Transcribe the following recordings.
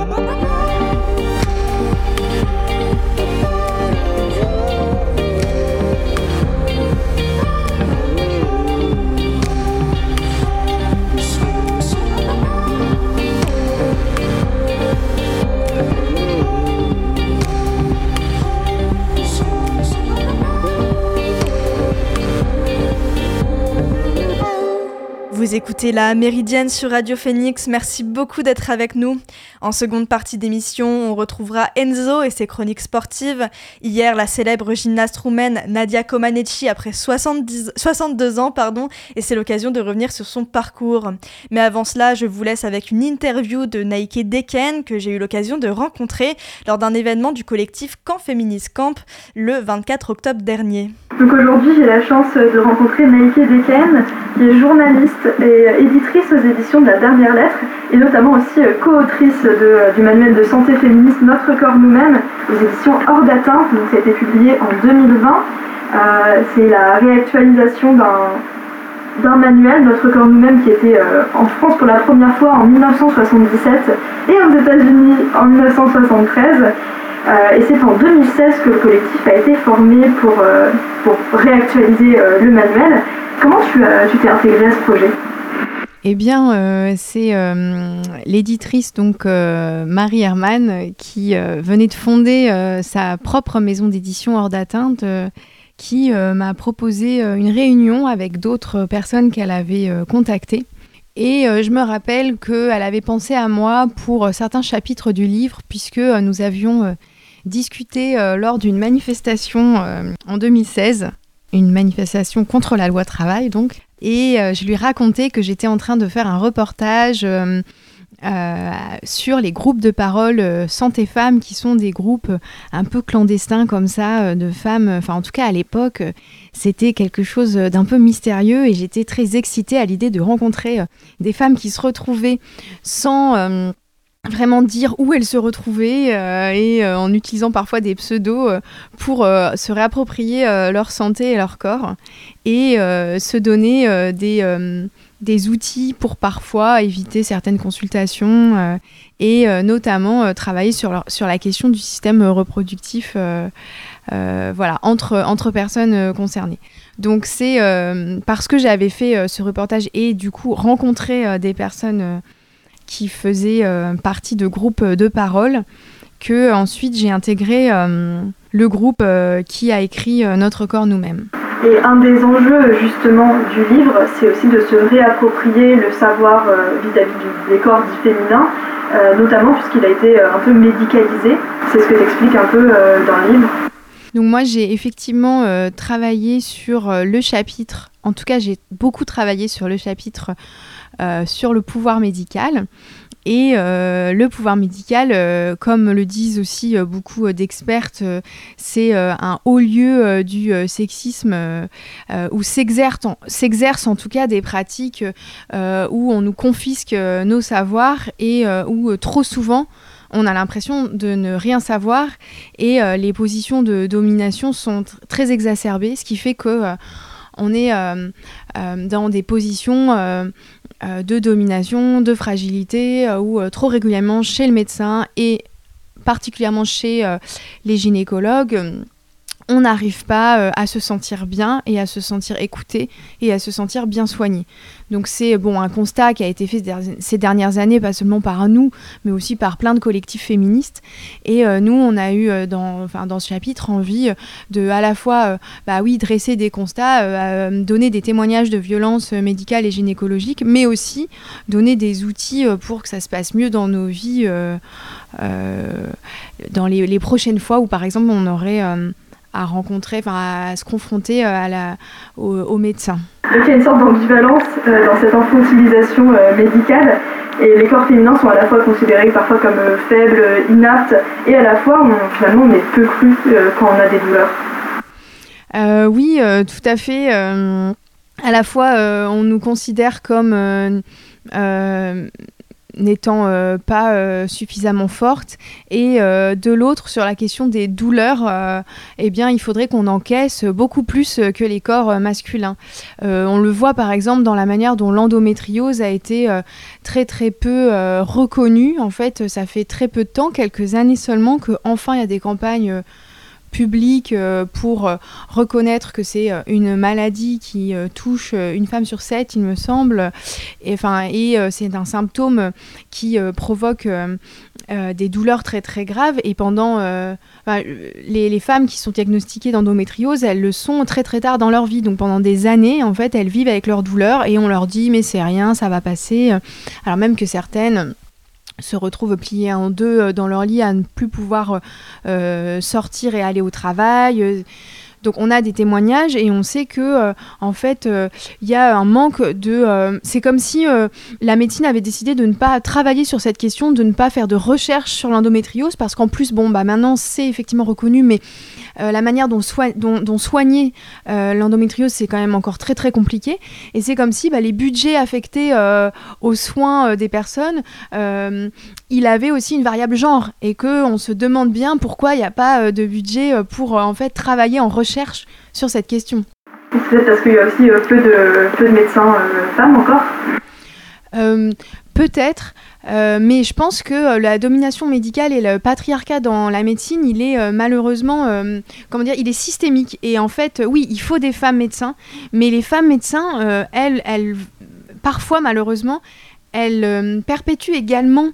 Oh. Vous écoutez la Méridienne sur Radio Phoenix, merci beaucoup d'être avec nous. En seconde partie d'émission, on retrouvera Enzo et ses chroniques sportives. Hier, la célèbre gymnaste roumaine Nadia Comaneci après 70, 62 ans, pardon, et c'est l'occasion de revenir sur son parcours. Mais avant cela, je vous laisse avec une interview de Naike Deken que j'ai eu l'occasion de rencontrer lors d'un événement du collectif Camp Féministe Camp le 24 octobre dernier. Donc aujourd'hui, j'ai la chance de rencontrer Naike Deken, qui est journaliste et éditrice aux éditions de la dernière lettre, et notamment aussi euh, co-autrice du manuel de santé féministe Notre corps nous-mêmes, aux éditions Hors d'atteinte, donc ça a été publié en 2020. Euh, c'est la réactualisation d'un manuel, Notre corps nous-mêmes, qui était euh, en France pour la première fois en 1977 et aux États-Unis en 1973. et c'est en 2016 que le collectif a été formé pour, pour réactualiser le manuel. Comment tu t'es intégrée à ce projet? Eh bien, euh, c'est euh, l'éditrice donc euh, Marie Herman qui venait de fonder sa propre maison d'édition hors d'atteinte, qui m'a proposé une réunion avec d'autres personnes qu'elle avait contactées. Et je me rappelle qu'elle avait pensé à moi pour certains chapitres du livre, puisque nous avions discuté lors d'une manifestation en 2016 une manifestation contre la loi travail donc et euh, je lui racontais que j'étais en train de faire un reportage euh, euh, sur les groupes de parole santé femmes qui sont des groupes un peu clandestins comme ça de femmes enfin en tout cas à l'époque c'était quelque chose d'un peu mystérieux et j'étais très excitée à l'idée de rencontrer des femmes qui se retrouvaient sans vraiment dire où elles se retrouvaient et en utilisant parfois des pseudos pour se réapproprier leur santé et leur corps et euh, se donner euh, des, euh, des outils pour parfois éviter certaines consultations et notamment travailler sur, sur la question du système reproductif voilà, entre, entre personnes concernées. Donc c'est parce que j'avais fait ce reportage et du coup rencontré des personnes qui faisaient partie de groupes de parole que ensuite j'ai intégré le groupe qui a écrit Notre corps nous-mêmes. Et un des enjeux justement du livre, c'est aussi de se réapproprier le savoir euh, vis-à-vis des corps dits féminins, euh, notamment puisqu'il a été euh, un peu médicalisé. C'est ce que tu expliques un peu dans le livre. Donc moi j'ai effectivement travaillé sur le chapitre, en tout cas j'ai beaucoup travaillé sur le chapitre sur le pouvoir médical. Et euh, le pouvoir médical, euh, comme le disent aussi euh, beaucoup d'expertes, c'est un haut lieu du sexisme où s'exercent en, tout cas des pratiques où on nous confisque nos savoirs et où trop souvent on a l'impression de ne rien savoir et les positions de domination sont très exacerbées, ce qui fait que on est dans des positions euh, de domination, de fragilité, euh, ou euh, trop régulièrement chez le médecin et particulièrement chez les gynécologues on n'arrive pas euh, à se sentir bien et à se sentir écouté et à se sentir bien soigné. Donc c'est bon un constat qui a été fait ces dernières années, pas seulement par nous, mais aussi par plein de collectifs féministes. Et euh, nous, on a eu euh, dans, enfin, dans ce chapitre envie de à la fois, bah oui, dresser des constats, donner des témoignages de violences médicales et gynécologiques, mais aussi donner des outils pour que ça se passe mieux dans nos vies, dans les, les, prochaines fois où par exemple on aurait à rencontrer, enfin à se confronter euh, à la, au, médecin. Donc il y a une sorte d'ambivalence euh, dans cette infantilisation euh, médicale et les corps féminins sont à la fois considérés parfois comme faibles, inaptes et à la fois on, finalement on est peu cru quand on a des douleurs. oui, tout à fait. à la fois on nous considère comme n'étant pas suffisamment forte, et de l'autre sur la question des douleurs, eh bien il faudrait qu'on encaisse beaucoup plus que les corps masculins. on le voit par exemple dans la manière dont l'endométriose a été très très peu reconnue. En fait, ça fait très peu de temps, quelques années seulement, que enfin il y a des campagnes public euh, pour euh, reconnaître que c'est euh, une maladie qui touche une femme sur sept, il me semble, et, c'est un symptôme qui provoque des douleurs très très graves. Et pendant les, les, femmes qui sont diagnostiquées d'endométriose, elles le sont très très tard dans leur vie. Donc pendant des années, en fait, elles vivent avec leurs douleurs et on leur dit mais c'est rien, ça va passer. Alors même que certaines se retrouvent pliées en deux euh, dans leur lit à ne plus pouvoir euh, sortir et aller au travail. Donc on a des témoignages et on sait que euh, en fait il y a un manque de c'est comme si la médecine avait décidé de ne pas travailler sur cette question, de ne pas faire de recherche sur l'endométriose parce qu'en plus bon bah maintenant c'est effectivement reconnu mais euh, la manière dont, soigner euh, l'endométriose, c'est quand même encore très très compliqué. Et c'est comme si bah, les budgets affectés euh, aux soins des personnes, il avait aussi une variable genre et qu'on se demande bien pourquoi il n'y a pas de budget pour en fait travailler en recherche sur cette question. Peut-être parce qu'il y a aussi peu, de, peu de médecins femmes encore Peut-être. Euh, mais je pense que euh, la domination médicale et le patriarcat dans la médecine, il est euh, malheureusement, comment dire, il est systémique. Et en fait, oui, il faut des femmes médecins, mais les femmes médecins, elles, elles, parfois malheureusement, elles perpétuent également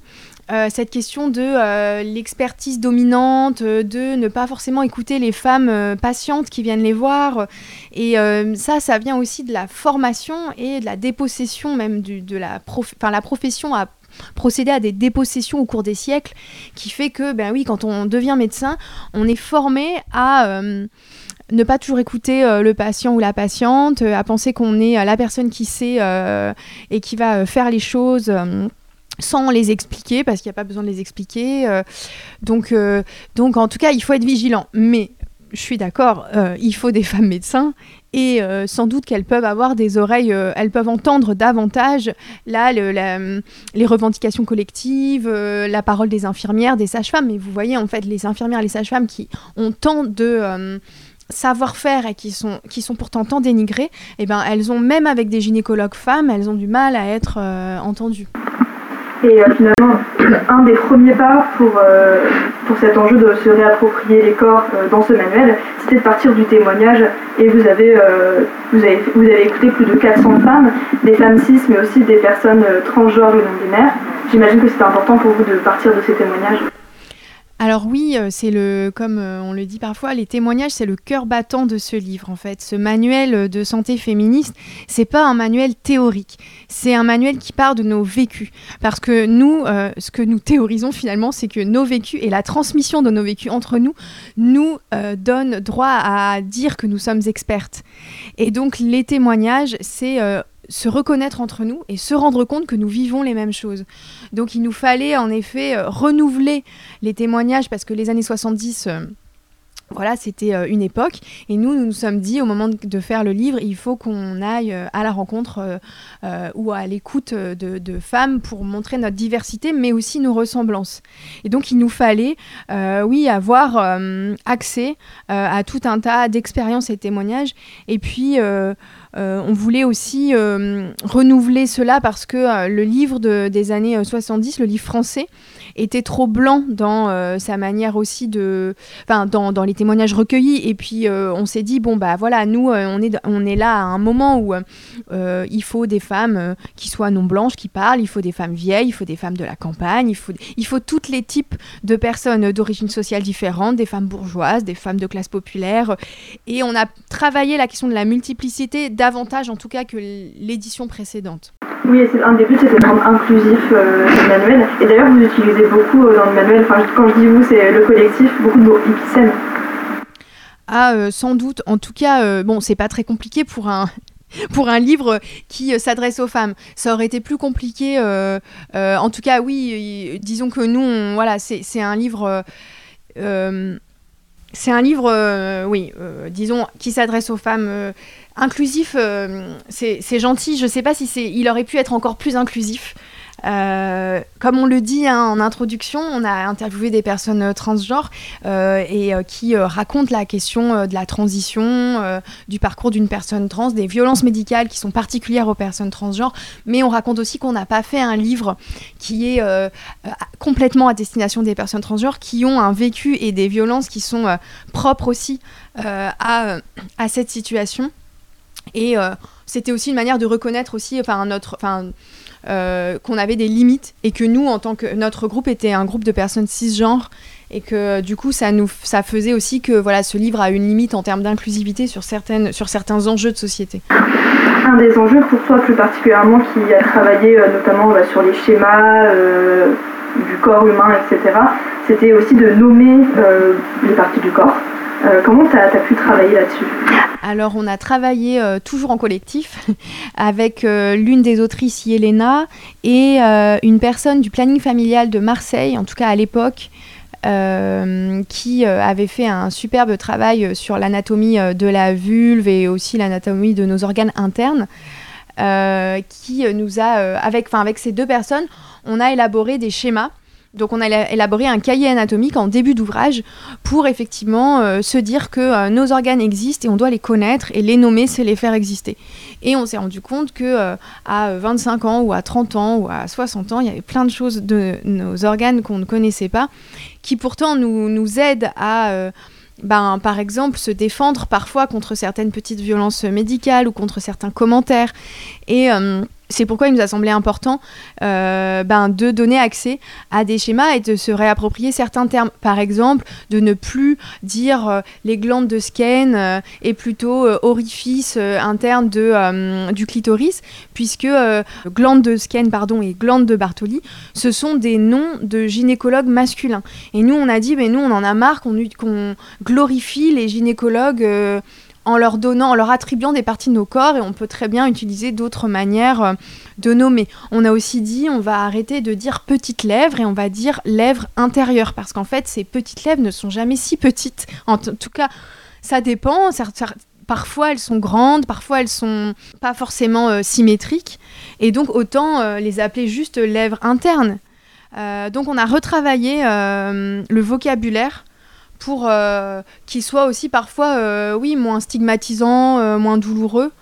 cette question de l'expertise dominante, de ne pas forcément écouter les femmes patientes qui viennent les voir. Et ça, ça vient aussi de la formation et de la dépossession même de la, prof la profession a procéder à des dépossessions au cours des siècles, qui fait que, ben oui, quand on devient médecin, on est formé à euh, ne pas toujours écouter euh, le patient ou la patiente, euh, à penser qu'on est la personne qui sait et qui va faire les choses sans les expliquer, parce qu'il n'y a pas besoin de les expliquer. donc, donc, en tout cas, il faut être vigilant. Mais je suis d'accord, il faut des femmes médecins et euh, sans doute qu'elles peuvent avoir des oreilles, euh, elles peuvent entendre davantage là les revendications collectives, euh, la parole des infirmières, des sages-femmes. Mais vous voyez en fait les infirmières, les sages-femmes qui ont tant de savoir-faire et qui sont, qui sont pourtant tant dénigrées, eh ben, elles ont même avec des gynécologues femmes, elles ont du mal à être entendues. Et euh, finalement, un des premiers pas pour, euh, pour cet enjeu de se réapproprier les corps euh, dans ce manuel, c'était de partir du témoignage. Et vous avez écouté plus de 400 femmes, des femmes cis, mais aussi des personnes transgenres et non-binaires. J'imagine que c'était important pour vous de partir de ces témoignages. Alors oui, euh, c'est le, comme euh, on le dit parfois, les témoignages, c'est le cœur battant de ce livre en fait. Ce manuel de santé féministe, c'est pas un manuel théorique, c'est un manuel qui part de nos vécus. Parce que nous, euh, ce que nous théorisons finalement, c'est que nos vécus et la transmission de nos vécus entre nous nous donnent droit à dire que nous sommes expertes. Et donc les témoignages, c'est se reconnaître entre nous et se rendre compte que nous vivons les mêmes choses. Donc il nous fallait en effet euh, renouveler les témoignages parce que les années 70... Euh, voilà, c'était euh, une époque. Et nous, nous nous sommes dit, au moment de faire le livre, il faut qu'on aille à la rencontre ou à l'écoute de, femmes pour montrer notre diversité, mais aussi nos ressemblances. Et donc, il nous fallait, oui, avoir accès à tout un tas d'expériences et témoignages. Et puis, euh, on voulait aussi euh, renouveler cela parce que euh, le livre des années 70, le livre français, était trop blanc dans sa manière aussi de, enfin dans, dans, les témoignages recueillis. Et puis on s'est dit bon bah voilà, nous on est on est là à un moment où il faut des femmes qui soient non blanches qui parlent, il faut des femmes vieilles, il faut des femmes de la campagne, il faut il faut tous les types de personnes d'origine sociale différentes, des femmes bourgeoises, des femmes de classe populaire. Et on a travaillé la question de la multiplicité davantage en tout cas que l'édition précédente. Oui, un des buts c'était de inclusif euh, le manuel. Et d'ailleurs, vous utilisez beaucoup euh, dans le manuel, enfin, quand je dis vous, c'est le collectif, beaucoup de mots. Ah, euh, sans doute. En tout cas, bon, c'est pas très compliqué pour un, pour un livre qui s'adresse aux femmes. Ça aurait été plus compliqué. en tout cas, oui, disons que nous, voilà, c'est un livre. c'est un livre, oui, disons, qui s'adresse aux femmes inclusif, euh, c'est gentil. Je sais pas si il aurait pu être encore plus inclusif. Euh, comme on le dit hein, en introduction, on a interviewé des personnes euh, transgenres euh, et qui racontent la question de la transition, du parcours d'une personne trans, des violences médicales qui sont particulières aux personnes transgenres, mais on raconte aussi qu'on n'a pas fait un livre qui est complètement à destination des personnes transgenres qui ont un vécu et des violences qui sont propres aussi à, à cette situation. Et c'était aussi une manière de reconnaître aussi, enfin, notre, enfin, euh, qu'on avait des limites et que nous, en tant que notre groupe était un groupe de personnes cisgenres et que du coup, ça nous, ça faisait aussi que voilà, ce livre a une limite en termes d'inclusivité sur certaines, sur certains enjeux de société. Un des enjeux pour toi plus particulièrement qui a travaillé euh, notamment bah, sur les schémas euh, du corps humain, etc., c'était aussi de nommer les parties du corps. Euh, comment tu as, pu travailler là-dessus? Alors, on a travaillé euh, toujours en collectif avec euh, l'une des autrices, Yelena, et une personne du planning familial de Marseille, en tout cas à l'époque, qui avait fait un superbe travail sur l'anatomie de la vulve et aussi l'anatomie de nos organes internes. qui nous a, avec, avec ces deux personnes, on a élaboré des schémas donc on a élaboré un cahier anatomique en début d'ouvrage pour effectivement euh, se dire que euh, nos organes existent et on doit les connaître et les nommer, c'est les faire exister. Et on s'est rendu compte que euh, à 25 ans ou à 30 ans ou à 60 ans, il y avait plein de choses de nos organes qu'on ne connaissait pas qui pourtant nous, nous aident à ben, par exemple, se défendre parfois contre certaines petites violences médicales ou contre certains commentaires. Et c'est pourquoi il nous a semblé important euh, ben, de donner accès à des schémas et de se réapproprier certains termes. Par exemple, de ne plus dire euh, les glandes de Skene euh, et plutôt orifice interne du clitoris, puisque glande de Skene pardon, et glande de Bartoli, ce sont des noms de gynécologues masculins. Et nous, on a dit, mais nous, on en a marre qu'on glorifie les gynécologues en leur donnant, en leur attribuant des parties de nos corps et on peut très bien utiliser d'autres manières euh, de nommer. On a aussi dit on va arrêter de dire petites lèvres et on va dire lèvres intérieures parce qu'en fait ces petites lèvres ne sont jamais si petites. En tout cas, ça dépend. Parfois elles sont grandes, parfois elles sont pas forcément euh, symétriques et donc autant euh, les appeler juste lèvres internes. donc on a retravaillé le vocabulaire pour euh, qu'il soit aussi parfois, euh, oui, moins stigmatisant, euh, moins douloureux.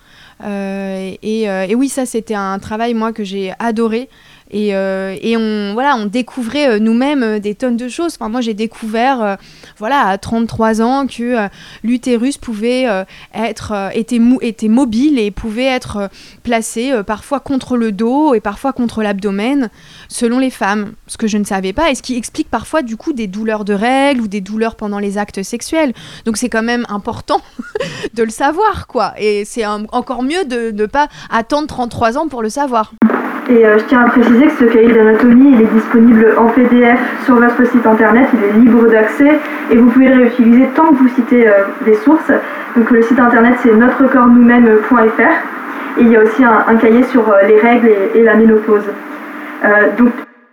Et, et, oui, ça, c'était un travail, moi, que j'ai adoré. Et, et, on, voilà, on découvrait nous-mêmes des tonnes de choses. Enfin, moi, j'ai découvert voilà, à 33 ans que euh, l'utérus pouvait euh, être euh, était, mou, était mobile et pouvait être placé parfois contre le dos et parfois contre l'abdomen, selon les femmes, ce que je ne savais pas, et ce qui explique parfois du coup des douleurs de règles ou des douleurs pendant les actes sexuels. Donc c'est quand même important de le savoir, quoi. Et c'est encore mieux de ne pas attendre 33 ans pour le savoir. Et je tiens à préciser que ce cahier d'anatomie, il est disponible en PDF sur votre site internet, il est libre d'accès et vous pouvez le réutiliser tant que vous citez euh, des sources. Donc le site internet c'est notrecorpsnous-mêmes.fr et il y a aussi un, cahier sur euh, les règles et, la ménopause. Euh, donc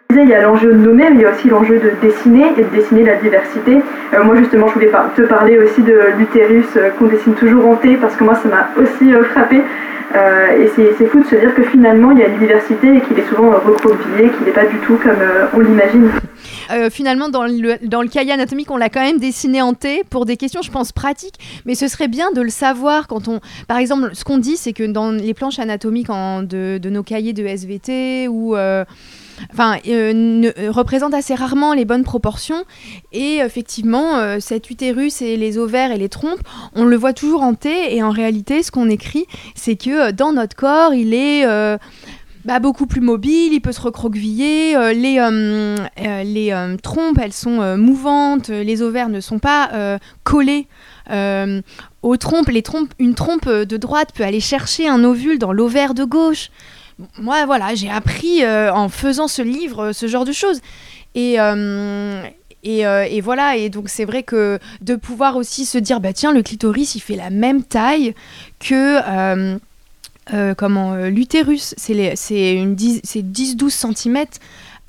il y a l'enjeu de nommer, mais il y a aussi l'enjeu de dessiner et de dessiner la diversité. moi justement, je voulais te parler aussi de l'utérus qu'on dessine toujours en T parce que moi ça m'a aussi frappé. Et c'est fou de se dire que finalement il y a une diversité et qu'il est souvent recroquevillé, qu'il n'est pas du tout comme on l'imagine. Euh, finalement, dans le, dans le cahier anatomique, on l'a quand même dessiné en T pour des questions, je pense, pratiques. Mais ce serait bien de le savoir quand on. Par exemple, ce qu'on dit, c'est que dans les planches anatomiques de, de, nos cahiers de SVT ou. Euh, enfin, euh, représente assez rarement les bonnes proportions. Et effectivement, cet utérus et les ovaires et les trompes, on le voit toujours T. Et en réalité, ce qu'on écrit, c'est que dans notre corps, il est bah, beaucoup plus mobile, il peut se recroqueviller, euh, les, euh, euh, les trompes, elles sont mouvantes, les ovaires ne sont pas collés aux trompes. Les trompes. Une trompe de droite peut aller chercher un ovule dans l'ovaire de gauche. Moi, voilà, j'ai appris en faisant ce livre ce genre de choses. Et, et, voilà, et donc c'est vrai que de pouvoir aussi se dire, bah tiens, le clitoris, il fait la même taille que euh, comment euh, l'utérus, c'est 10-12 cm.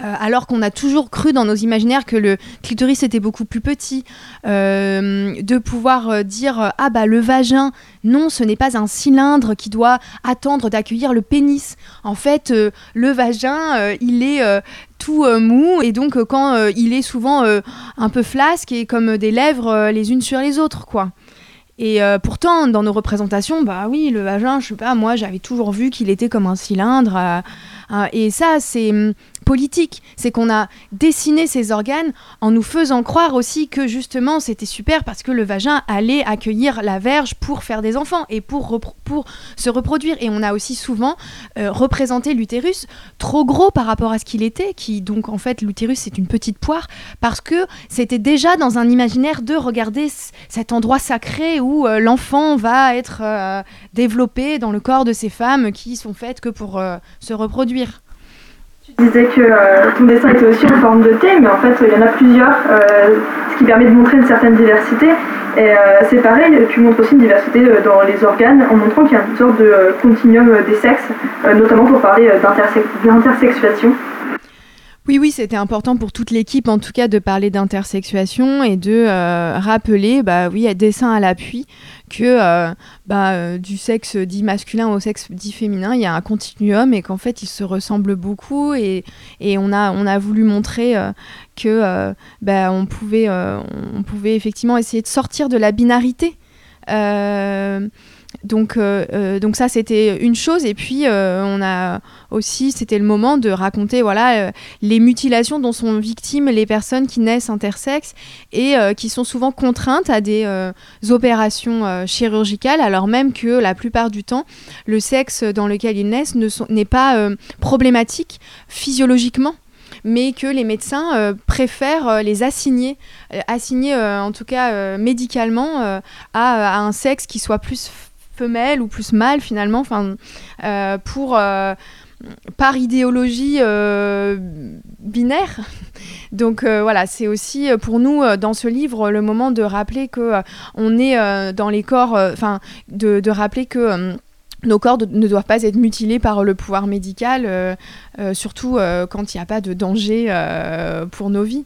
Euh, alors qu'on a toujours cru dans nos imaginaires que le clitoris était beaucoup plus petit, euh, de pouvoir euh, dire ah bah le vagin, non, ce n'est pas un cylindre qui doit attendre d'accueillir le pénis. En fait, le vagin, il est tout mou et donc quand il est souvent un peu flasque et comme des lèvres les unes sur les autres, quoi. Et pourtant, dans nos représentations, bah oui, le vagin, je sais pas, moi j'avais toujours vu qu'il était comme un cylindre. et ça, c'est C'est qu'on a dessiné ces organes en nous faisant croire aussi que justement c'était super parce que le vagin allait accueillir la verge pour faire des enfants et pour, pour se reproduire. Et on a aussi souvent euh, représenté l'utérus trop gros par rapport à ce qu'il était, qui donc en fait l'utérus c'est une petite poire parce que c'était déjà dans un imaginaire de regarder cet endroit sacré où euh, l'enfant va être euh, développé dans le corps de ces femmes qui sont faites que pour se reproduire. Tu disais que euh, ton dessin était aussi en forme de thé, mais en fait, il y en a plusieurs, euh, ce qui permet de montrer une certaine diversité. Et euh, c'est pareil, tu montres aussi une diversité dans les organes en montrant qu'il y a une sorte de continuum des sexes, notamment pour parler d'intersexuation. Oui, oui, c'était important pour toute l'équipe, en tout cas, de parler d'intersexuation et de rappeler, bah oui, à dessin à l'appui, que euh, bah, euh, du sexe dit masculin au sexe dit féminin, il y a un continuum et qu'en fait, ils se ressemblent beaucoup. Et, on, a, on a voulu montrer euh, que bah, on pouvait effectivement essayer de sortir de la binarité. Donc, euh, euh, donc ça, c'était une chose. Et puis, euh, on a aussi, c'était le moment de raconter voilà, les mutilations dont sont victimes les personnes qui naissent intersexes et qui sont souvent contraintes à des opérations chirurgicales, alors même que la plupart du temps, le sexe dans lequel ils naissent n'est pas problématique physiologiquement mais que les médecins préfèrent les assigner, assigner en tout cas médicalement à, à, un sexe qui soit plus femelle ou plus mâle finalement, enfin, euh, pour euh, par idéologie euh, binaire. Donc voilà, c'est aussi pour nous dans ce livre le moment de rappeler que on est dans les corps, enfin de, rappeler que nos corps ne doivent pas être mutilés par le pouvoir médical, surtout quand il n'y a pas de danger pour nos vies.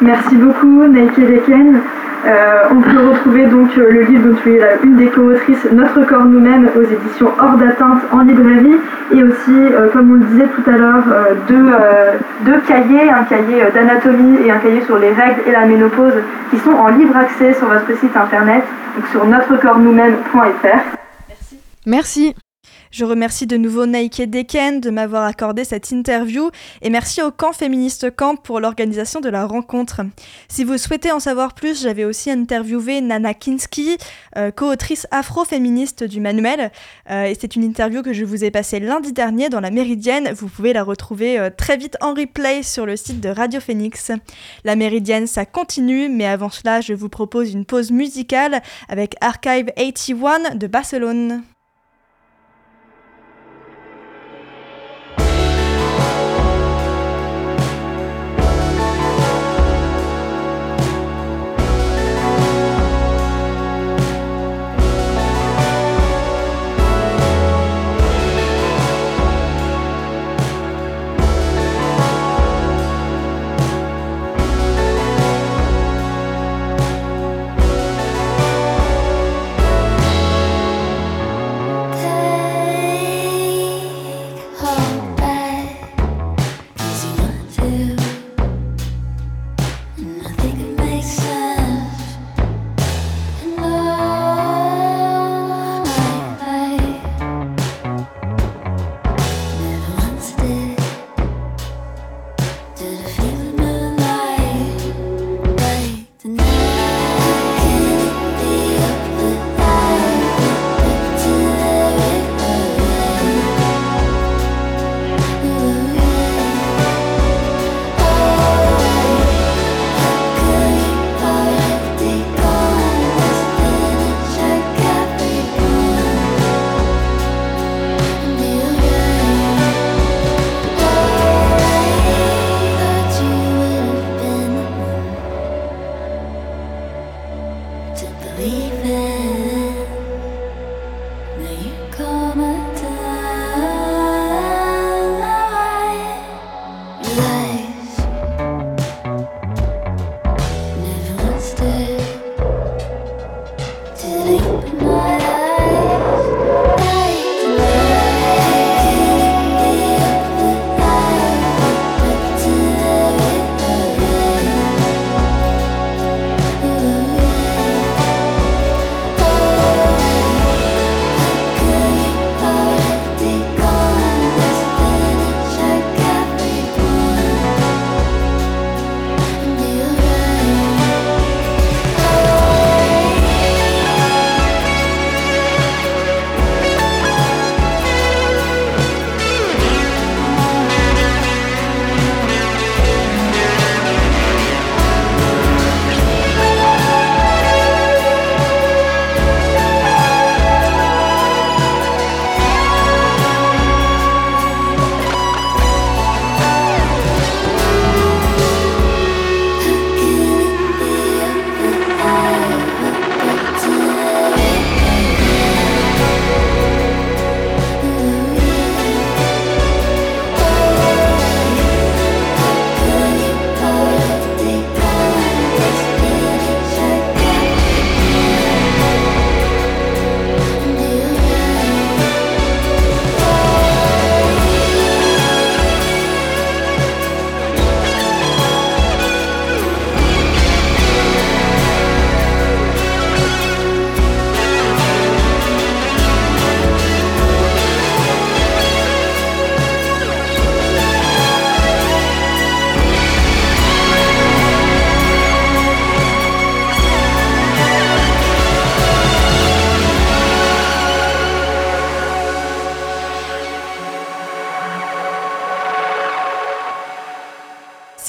Merci beaucoup, Nike Deken. Euh, on peut retrouver donc euh, le livre dont tu es une des co-autrices, Notre corps nous-mêmes, aux éditions Hors d'atteinte en librairie, et aussi, euh, comme on le disait tout à l'heure, deux, deux, cahiers, un cahier d'anatomie et un cahier sur les règles et la ménopause, qui sont en libre accès sur votre site internet, donc sur notrecorpsnous-mêmes.fr. Merci. Merci. Je remercie de nouveau Nike Deken de m'avoir accordé cette interview et merci au camp féministe Camp pour l'organisation de la rencontre. Si vous souhaitez en savoir plus, j'avais aussi interviewé Nana Kinski, euh, co-autrice afro-féministe du manuel. Euh, et c'est une interview que je vous ai passée lundi dernier dans la Méridienne. Vous pouvez la retrouver euh, très vite en replay sur le site de Radio Phoenix. La Méridienne, ça continue, mais avant cela, je vous propose une pause musicale avec Archive 81 de Barcelone.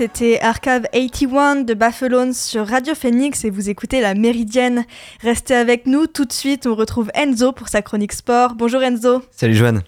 C'était Arcave 81 de Buffalo sur Radio Phoenix et vous écoutez la Méridienne. Restez avec nous, tout de suite on retrouve Enzo pour sa chronique sport. Bonjour Enzo. Salut Joanne.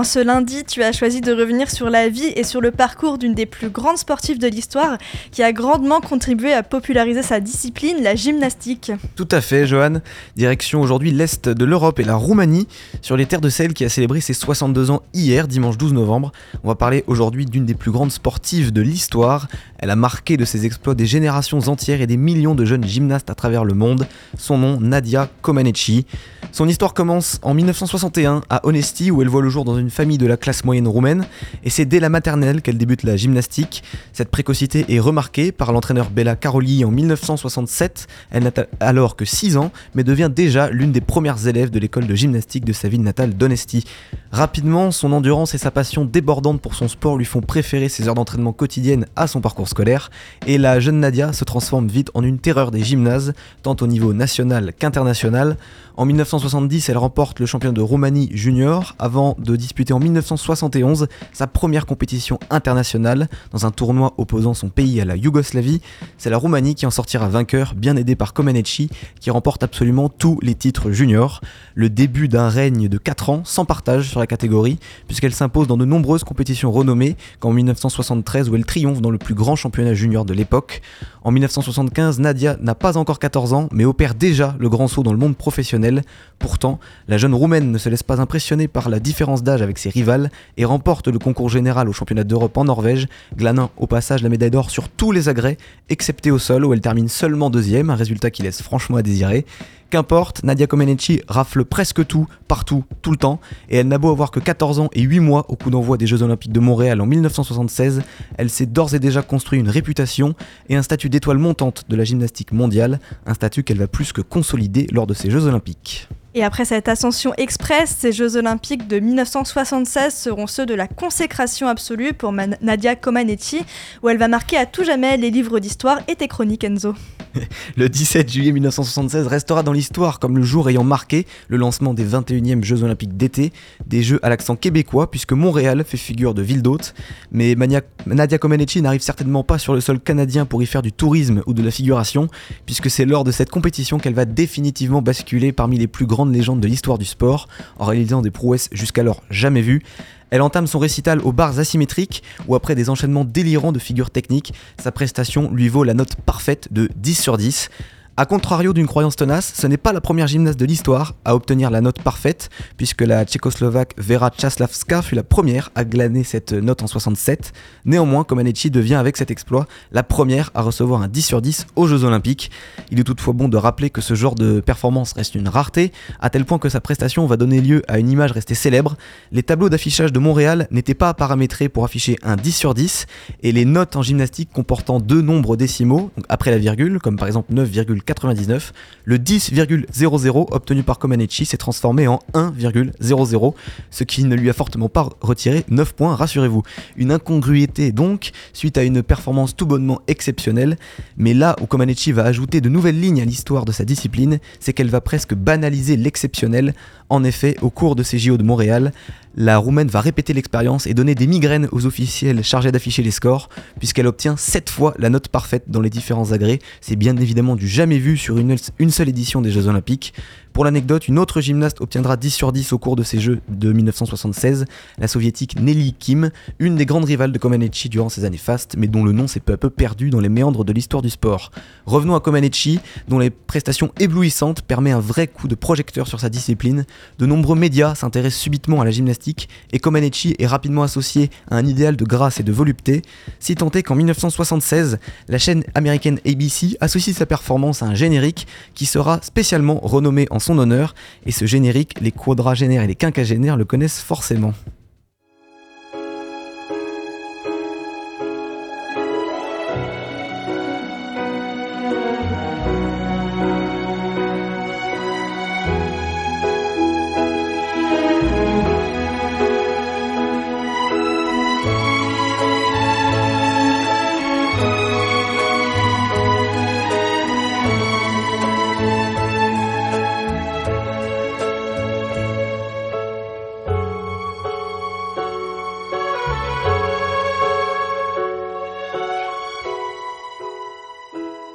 En ce lundi, tu as choisi de revenir sur la vie et sur le parcours d'une des plus grandes sportives de l'histoire qui a grandement contribué à populariser sa discipline, la gymnastique. Tout à fait, Johan. Direction aujourd'hui l'Est de l'Europe et la Roumanie, sur les terres de celle qui a célébré ses 62 ans hier, dimanche 12 novembre. On va parler aujourd'hui d'une des plus grandes sportives de l'histoire. Elle a marqué de ses exploits des générations entières et des millions de jeunes gymnastes à travers le monde. Son nom, Nadia Comaneci. Son histoire commence en 1961 à Onesti où elle voit le jour dans une famille de la classe moyenne roumaine et c'est dès la maternelle qu'elle débute la gymnastique. Cette précocité est remarquée par l'entraîneur Bella Caroli en 1967. Elle n'a alors que 6 ans mais devient déjà l'une des premières élèves de l'école de gymnastique de sa ville natale d'Onesti. Rapidement, son endurance et sa passion débordante pour son sport lui font préférer ses heures d'entraînement quotidiennes à son parcours scolaire et la jeune Nadia se transforme vite en une terreur des gymnases, tant au niveau national qu'international. En 1970, elle remporte le champion de Roumanie junior avant de disputer en 1971 sa première compétition internationale dans un tournoi opposant son pays à la Yougoslavie. C'est la Roumanie qui en sortira vainqueur, bien aidée par Comaneci qui remporte absolument tous les titres juniors. Le début d'un règne de 4 ans sans partage sur la catégorie puisqu'elle s'impose dans de nombreuses compétitions renommées qu'en 1973 où elle triomphe dans le plus grand championnat junior de l'époque. En 1975, Nadia n'a pas encore 14 ans mais opère déjà le grand saut dans le monde professionnel Pourtant, la jeune Roumaine ne se laisse pas impressionner par la différence d'âge avec ses rivales et remporte le concours général au championnat d'Europe en Norvège, glanant au passage la médaille d'or sur tous les agrès, excepté au sol où elle termine seulement deuxième, un résultat qui laisse franchement à désirer. Qu'importe, Nadia Comaneci rafle presque tout, partout, tout le temps, et elle n'a beau avoir que 14 ans et 8 mois au coup d'envoi des Jeux Olympiques de Montréal en 1976, elle s'est d'ores et déjà construit une réputation et un statut d'étoile montante de la gymnastique mondiale, un statut qu'elle va plus que consolider lors de ces Jeux Olympiques. Et après cette ascension express, ces Jeux Olympiques de 1976 seront ceux de la consécration absolue pour Nadia Comaneci, où elle va marquer à tout jamais les livres d'histoire et tes chroniques, Enzo. le 17 juillet 1976 restera dans l'histoire comme le jour ayant marqué le lancement des 21e Jeux Olympiques d'été, des Jeux à l'accent québécois, puisque Montréal fait figure de ville d'hôte. Mais Nadia Comaneci n'arrive certainement pas sur le sol canadien pour y faire du tourisme ou de la figuration, puisque c'est lors de cette compétition qu'elle va définitivement basculer parmi les plus grandes légendes de l'histoire du sport, en réalisant des prouesses jusqu'alors jamais vues. Elle entame son récital aux barres asymétriques où après des enchaînements délirants de figures techniques, sa prestation lui vaut la note parfaite de 10 sur 10. A contrario d'une croyance tenace, ce n'est pas la première gymnaste de l'histoire à obtenir la note parfaite, puisque la tchécoslovaque Vera Czaslavska fut la première à glaner cette note en 67. Néanmoins, Comaneci devient avec cet exploit la première à recevoir un 10 sur 10 aux Jeux Olympiques. Il est toutefois bon de rappeler que ce genre de performance reste une rareté, à tel point que sa prestation va donner lieu à une image restée célèbre. Les tableaux d'affichage de Montréal n'étaient pas paramétrés pour afficher un 10 sur 10, et les notes en gymnastique comportant deux nombres décimaux, après la virgule, comme par exemple 9,4 99, le 10,00 obtenu par Comaneci s'est transformé en 1,00, ce qui ne lui a fortement pas retiré 9 points, rassurez-vous. Une incongruité donc, suite à une performance tout bonnement exceptionnelle, mais là où Comaneci va ajouter de nouvelles lignes à l'histoire de sa discipline, c'est qu'elle va presque banaliser l'exceptionnel. En effet, au cours de ces JO de Montréal, la Roumaine va répéter l'expérience et donner des migraines aux officiels chargés d'afficher les scores, puisqu'elle obtient 7 fois la note parfaite dans les différents agrès. C'est bien évidemment du jamais vu sur une, une seule édition des Jeux Olympiques. Pour l'anecdote, une autre gymnaste obtiendra 10 sur 10 au cours de ces Jeux de 1976, la soviétique Nelly Kim, une des grandes rivales de Comaneci durant ces années fastes, mais dont le nom s'est peu à peu perdu dans les méandres de l'histoire du sport. Revenons à Comaneci, dont les prestations éblouissantes permettent un vrai coup de projecteur sur sa discipline. De nombreux médias s'intéressent subitement à la gymnastique, et Comaneci est rapidement associé à un idéal de grâce et de volupté, si tant est qu'en 1976, la chaîne américaine ABC associe sa performance à un générique qui sera spécialement renommé en son honneur, et ce générique, les quadragénaires et les quinquagénaires le connaissent forcément.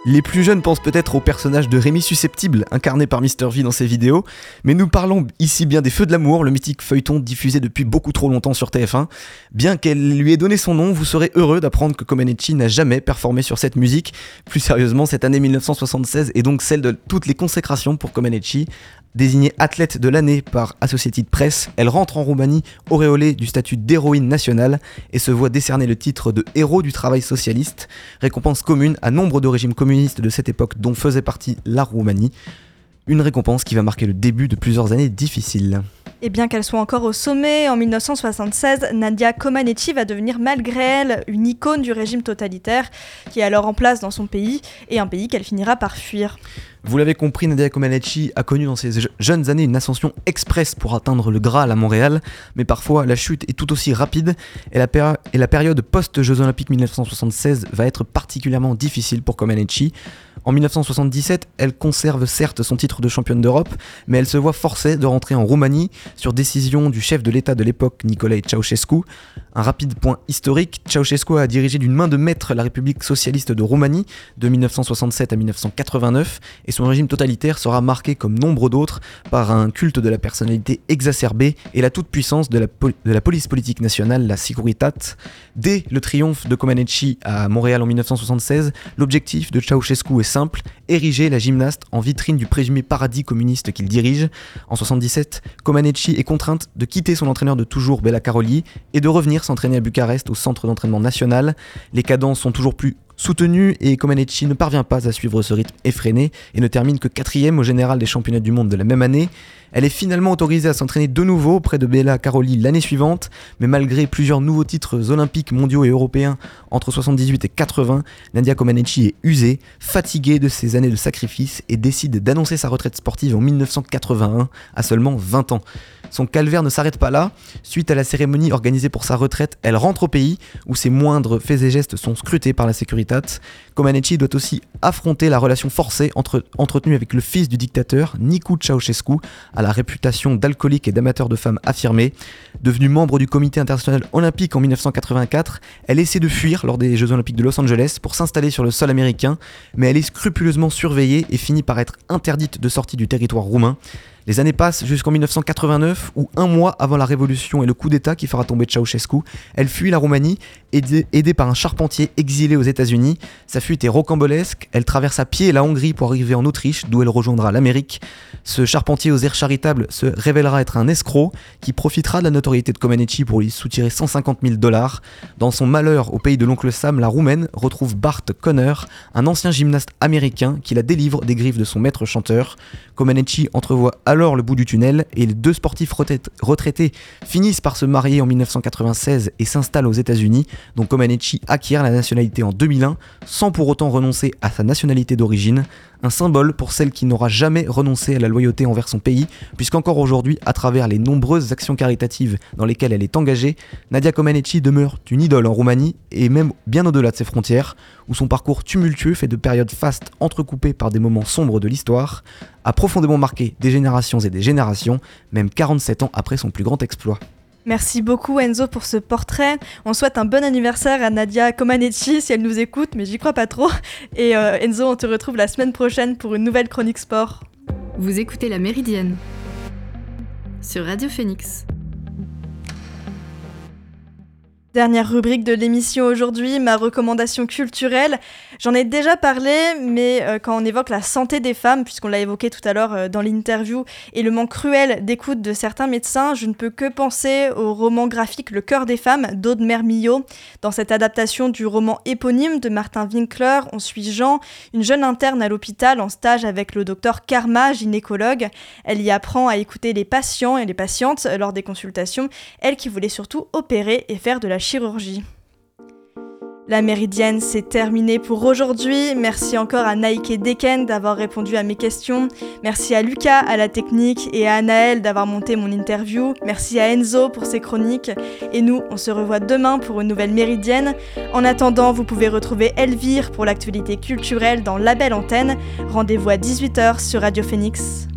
Les plus jeunes pensent peut-être au personnage de Rémi Susceptible, incarné par Mr. V dans ses vidéos, mais nous parlons ici bien des Feux de l'amour, le mythique feuilleton diffusé depuis beaucoup trop longtemps sur TF1. Bien qu'elle lui ait donné son nom, vous serez heureux d'apprendre que Comaneci n'a jamais performé sur cette musique. Plus sérieusement, cette année 1976 est donc celle de toutes les consécrations pour Comaneci, Désignée athlète de l'année par Associated Press, elle rentre en Roumanie auréolée du statut d'héroïne nationale et se voit décerner le titre de héros du travail socialiste, récompense commune à nombre de régimes communistes de cette époque dont faisait partie la Roumanie. Une récompense qui va marquer le début de plusieurs années difficiles. Et bien qu'elle soit encore au sommet, en 1976, Nadia Comaneci va devenir malgré elle une icône du régime totalitaire qui est alors en place dans son pays et un pays qu'elle finira par fuir. Vous l'avez compris, Nadia Comaneci a connu dans ses jeunes années une ascension express pour atteindre le Graal à Montréal, mais parfois la chute est tout aussi rapide et la, période post-Jeux Olympiques 1976 va être particulièrement difficile pour Comaneci. En 1977, elle conserve certes son titre de championne d'Europe, mais elle se voit forcée de rentrer en Roumanie sur décision du chef de l'État de l'époque, Nicolae Ceausescu. Un rapide point historique, Ceausescu a dirigé d'une main de maître la République socialiste de Roumanie de 1967 à 1989, et son régime totalitaire sera marqué comme nombre d'autres par un culte de la personnalité exacerbée et la toute-puissance de, la police politique nationale, la Securitat. Dès le triomphe de Comaneci à Montréal en 1976, l'objectif de Ceausescu est simple, ériger la gymnaste en vitrine du présumé paradis communiste qu'il dirige. En 77, Comaneci est contrainte de quitter son entraîneur de toujours Bella Caroli et de revenir s'entraîner à Bucarest au centre d'entraînement national. Les cadences sont toujours plus soutenues et Comaneci ne parvient pas à suivre ce rythme effréné et ne termine que quatrième au général des championnats du monde de la même année. Elle est finalement autorisée à s'entraîner de nouveau auprès de Bella Caroli l'année suivante, mais malgré plusieurs nouveaux titres olympiques, mondiaux et européens entre 78 et 80, Nadia Comaneci est usée, fatiguée de ses années de sacrifice et décide d'annoncer sa retraite sportive en 1981 à seulement 20 ans. Son calvaire ne s'arrête pas là. Suite à la cérémonie organisée pour sa retraite, elle rentre au pays où ses moindres faits et gestes sont scrutés par la Securitat. Comaneci doit aussi affronter la relation forcée entre, entretenue avec le fils du dictateur, Nicu Ceausescu, à la réputation d'alcoolique et d'amateur de femmes affirmée. Devenue membre du comité international olympique en 1984, elle essaie de fuir lors des Jeux olympiques de Los Angeles pour s'installer sur le sol américain, mais elle est scrupuleusement surveillée et finit par être interdite de sortie du territoire roumain. Les années passent jusqu'en 1989, où un mois avant la révolution et le coup d'État qui fera tomber Ceausescu, elle fuit la Roumanie, aidée, par un charpentier exilé aux États-Unis. Sa fuite est rocambolesque, elle traverse à pied la Hongrie pour arriver en Autriche, d'où elle rejoindra l'Amérique. Ce charpentier aux airs charitables se révélera être un escroc qui profitera de la notoriété de Comaneci pour lui soutirer 150 000 dollars. Dans son malheur au pays de l'oncle Sam, la Roumaine retrouve Bart Conner, un ancien gymnaste américain qui la délivre des griffes de son maître chanteur. Comaneci entrevoit alors le bout du tunnel et les deux sportifs retraités finissent par se marier en 1996 et s'installent aux États-Unis, dont Comaneci acquiert la nationalité en 2001 sans pour autant renoncer à sa nationalité d'origine un symbole pour celle qui n'aura jamais renoncé à la loyauté envers son pays, puisqu'encore aujourd'hui, à travers les nombreuses actions caritatives dans lesquelles elle est engagée, Nadia Comaneci demeure une idole en Roumanie et même bien au-delà de ses frontières, où son parcours tumultueux fait de périodes fastes entrecoupées par des moments sombres de l'histoire, a profondément marqué des générations et des générations, même 47 ans après son plus grand exploit. Merci beaucoup Enzo pour ce portrait. On souhaite un bon anniversaire à Nadia Comaneci si elle nous écoute, mais j'y crois pas trop. Et euh, Enzo, on te retrouve la semaine prochaine pour une nouvelle chronique sport. Vous écoutez La Méridienne sur Radio Phoenix. Dernière rubrique de l'émission aujourd'hui, ma recommandation culturelle. J'en ai déjà parlé, mais euh, quand on évoque la santé des femmes, puisqu'on l'a évoqué tout à l'heure euh, dans l'interview, et le manque cruel d'écoute de certains médecins, je ne peux que penser au roman graphique Le cœur des femmes d'Aude Mermillot. Dans cette adaptation du roman éponyme de Martin Winkler, on suit Jean, une jeune interne à l'hôpital en stage avec le docteur Karma, gynécologue. Elle y apprend à écouter les patients et les patientes lors des consultations, elle qui voulait surtout opérer et faire de la La méridienne, c'est terminé pour aujourd'hui. Merci encore à Nike Deken d'avoir répondu à mes questions. Merci à Lucas à la technique et à Anaël d'avoir monté mon interview. Merci à Enzo pour ses chroniques. Et nous, on se revoit demain pour une nouvelle méridienne. En attendant, vous pouvez retrouver Elvire pour l'actualité culturelle dans La Belle Antenne. Rendez-vous à 18h sur Radio Phoenix.